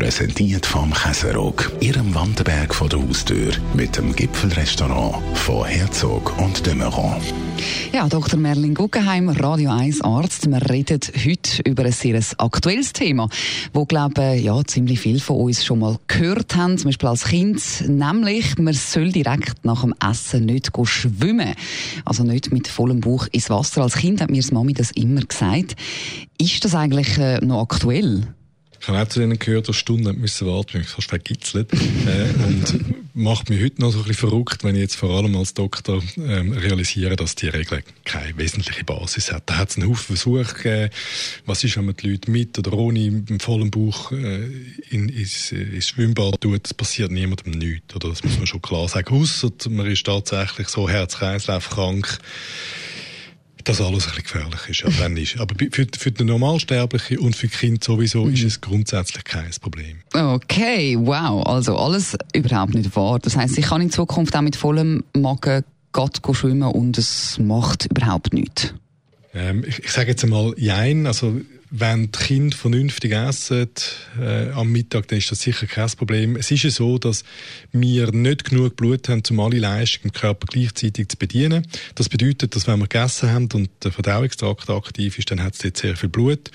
präsentiert vom Käserock, Ihrem Wanderberg vor der Haustür, mit dem Gipfelrestaurant von Herzog und de Meuron. Ja, Dr. Merlin Guggenheim, Radio 1 Arzt. Wir reden heute über ein sehr aktuelles Thema, wo glaube ja ziemlich viele von uns schon mal gehört haben, zum Beispiel als Kind, nämlich man soll direkt nach dem Essen nicht schwimmen, also nicht mit vollem Bauch ins Wasser. Als Kind hat mir das Mami das immer gesagt. Ist das eigentlich äh, noch aktuell? Ich habe auch zu denen gehört, die Stunden müssen warten, mich fast vergitzelt. äh, und macht mich heute noch so ein bisschen verrückt, wenn ich jetzt vor allem als Doktor ähm, realisiere, dass die Regel keine wesentliche Basis hat. Da hat es einen Haufen Versuche gegeben. Was ist, wenn man die Leute mit oder ohne im vollen Bauch äh, in, ins, ins Schwimmbad tut? Das passiert niemandem nichts. Oder das muss man schon klar sagen. Ausser man ist tatsächlich so Herz-Kreislauf krank dass alles ein bisschen gefährlich ist. Ja, dann ist. Aber für, für den Normalsterblichen und für Kind sowieso mhm. ist es grundsätzlich kein Problem. Okay, wow. Also alles überhaupt nicht wahr. Das heißt, ich kann in Zukunft auch mit vollem Magen Gott schwimmen und es macht überhaupt nichts. Ähm, ich, ich sage jetzt einmal Jein. Also wenn die Kinder vernünftig essen äh, am Mittag, dann ist das sicher kein Problem. Es ist ja so, dass wir nicht genug Blut haben, um alle Leistungen im Körper gleichzeitig zu bedienen. Das bedeutet, dass wenn wir gegessen haben und der Verdauungstrakt aktiv ist, dann hat es dort sehr viel Blut.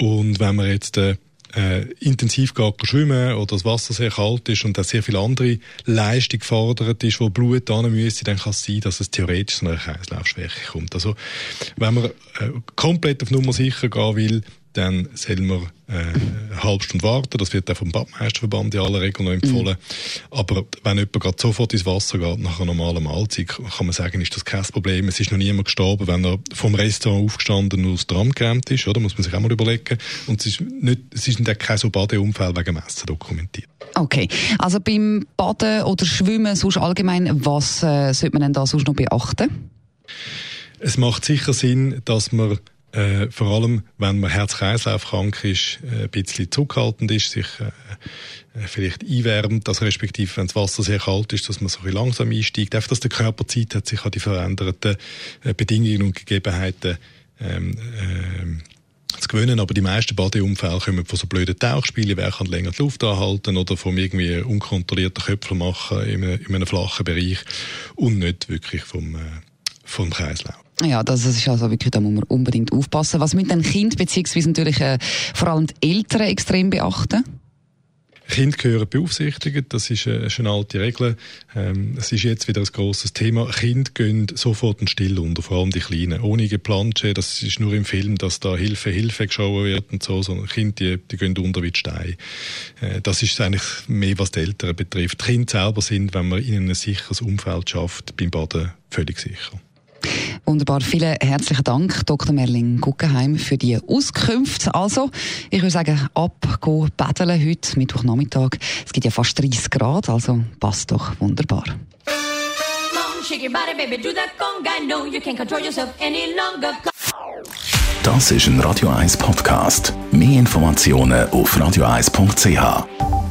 Und wenn wir jetzt äh, äh, intensiv geht schwimmen oder das Wasser sehr kalt ist und da sehr viel andere Leistung gefordert ist, wo Blut an müsste, dann kann es sein, dass es theoretisch zu einer Kreislaufschwäche kommt. Also wenn man äh, komplett auf Nummer sicher gehen will, dann soll man äh, eine halbe Stunde warten. Das wird auch vom Badmeisterverband in aller Regel noch empfohlen. Mhm. Aber wenn jemand gerade sofort ins Wasser geht, nach einer normalen Mahlzeit, kann man sagen, ist das kein Problem. Es ist noch niemand gestorben, wenn er vom Restaurant aufgestanden und aus Tram geräumt ist. Oder? Muss man sich auch mal überlegen. Und es ist, nicht, es ist kein so Badeunfall wegen Messen dokumentiert. Okay, also beim Baden oder Schwimmen sonst allgemein, was äh, sollte man denn da sonst noch beachten? Es macht sicher Sinn, dass man äh, vor allem, wenn man Herz-Kreislauf-krank ist, äh, ein bisschen zurückhaltend ist, sich äh, äh, vielleicht einwärmt, also respektive, wenn das Wasser sehr kalt ist, dass man so ein bisschen langsam einsteigt, einfach, dass der Körper Zeit hat, sich an die veränderten äh, Bedingungen und Gegebenheiten ähm, äh, zu gewöhnen, aber die meisten Badeunfälle kommen von so blöden Tauchspielen, wer kann länger die Luft anhalten oder vom irgendwie unkontrollierten Köpfel machen in einem, in einem flachen Bereich und nicht wirklich vom, äh, vom Kreislauf. Ja, das ist also wirklich, da muss man unbedingt aufpassen. Was mit den Kind beziehungsweise natürlich äh, vor allem die Eltern extrem beachten? Kinder gehören beaufsichtigt, das ist, äh, eine alte Regel. Ähm, es ist jetzt wieder ein grosses Thema. Kinder gehen sofort in Still unter, vor allem die Kleinen. Ohne Geplansche, das ist nur im Film, dass da Hilfe, Hilfe geschaut wird und so, sondern Kinder, die, die gehen unter wie die Steine. Äh, das ist eigentlich mehr, was die Eltern betrifft. Die Kinder selber sind, wenn man ihnen ein sicheres Umfeld schafft, beim Baden völlig sicher. Wunderbar. Vielen herzlichen Dank, Dr. Merlin Guggenheim, für die Auskünfte. Also, ich würde sagen, ab, go paddeln heute, Mittwochnachmittag. Es gibt ja fast 30 Grad, also passt doch wunderbar. Das ist ein Radio 1 Podcast. Mehr Informationen auf radio1.ch.